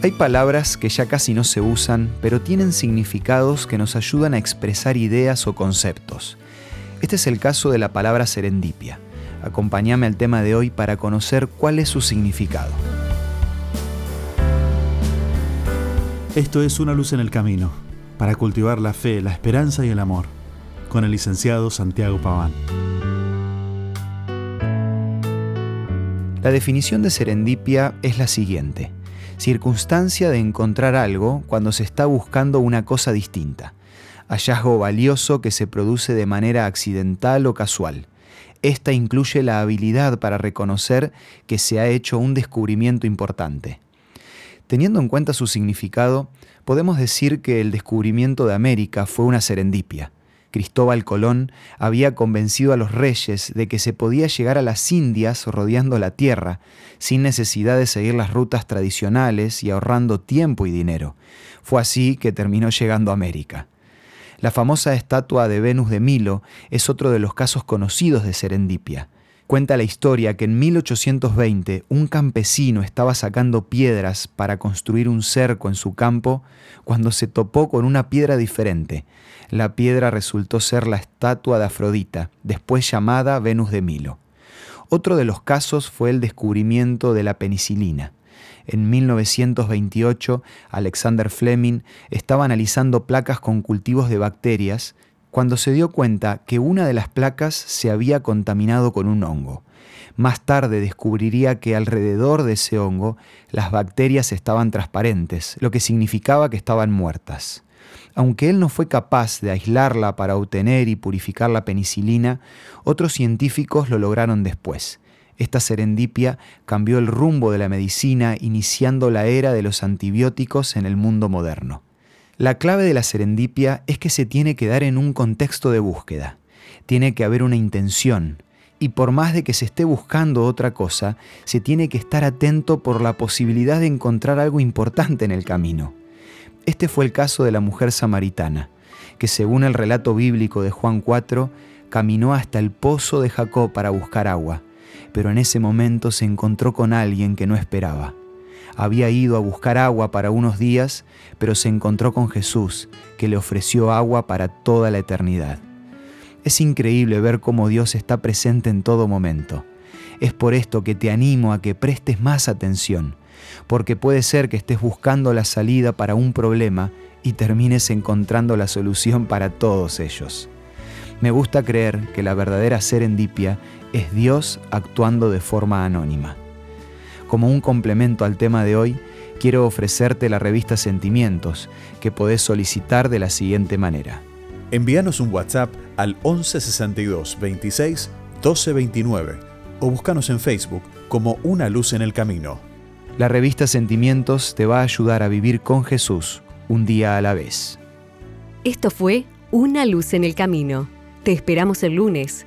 Hay palabras que ya casi no se usan, pero tienen significados que nos ayudan a expresar ideas o conceptos. Este es el caso de la palabra serendipia. Acompáñame al tema de hoy para conocer cuál es su significado. Esto es Una luz en el camino, para cultivar la fe, la esperanza y el amor, con el licenciado Santiago Paván. La definición de serendipia es la siguiente circunstancia de encontrar algo cuando se está buscando una cosa distinta, hallazgo valioso que se produce de manera accidental o casual. Esta incluye la habilidad para reconocer que se ha hecho un descubrimiento importante. Teniendo en cuenta su significado, podemos decir que el descubrimiento de América fue una serendipia. Cristóbal Colón había convencido a los reyes de que se podía llegar a las Indias rodeando la tierra, sin necesidad de seguir las rutas tradicionales y ahorrando tiempo y dinero. Fue así que terminó llegando a América. La famosa estatua de Venus de Milo es otro de los casos conocidos de serendipia. Cuenta la historia que en 1820 un campesino estaba sacando piedras para construir un cerco en su campo cuando se topó con una piedra diferente. La piedra resultó ser la estatua de Afrodita, después llamada Venus de Milo. Otro de los casos fue el descubrimiento de la penicilina. En 1928, Alexander Fleming estaba analizando placas con cultivos de bacterias cuando se dio cuenta que una de las placas se había contaminado con un hongo. Más tarde descubriría que alrededor de ese hongo las bacterias estaban transparentes, lo que significaba que estaban muertas. Aunque él no fue capaz de aislarla para obtener y purificar la penicilina, otros científicos lo lograron después. Esta serendipia cambió el rumbo de la medicina, iniciando la era de los antibióticos en el mundo moderno. La clave de la serendipia es que se tiene que dar en un contexto de búsqueda. Tiene que haber una intención. Y por más de que se esté buscando otra cosa, se tiene que estar atento por la posibilidad de encontrar algo importante en el camino. Este fue el caso de la mujer samaritana, que según el relato bíblico de Juan 4, caminó hasta el pozo de Jacob para buscar agua, pero en ese momento se encontró con alguien que no esperaba había ido a buscar agua para unos días, pero se encontró con Jesús, que le ofreció agua para toda la eternidad. Es increíble ver cómo Dios está presente en todo momento. Es por esto que te animo a que prestes más atención, porque puede ser que estés buscando la salida para un problema y termines encontrando la solución para todos ellos. Me gusta creer que la verdadera serendipia es Dios actuando de forma anónima. Como un complemento al tema de hoy, quiero ofrecerte la revista Sentimientos, que podés solicitar de la siguiente manera. Envíanos un WhatsApp al 1162 26 1229 o búscanos en Facebook como Una Luz en el Camino. La revista Sentimientos te va a ayudar a vivir con Jesús un día a la vez. Esto fue Una Luz en el Camino. Te esperamos el lunes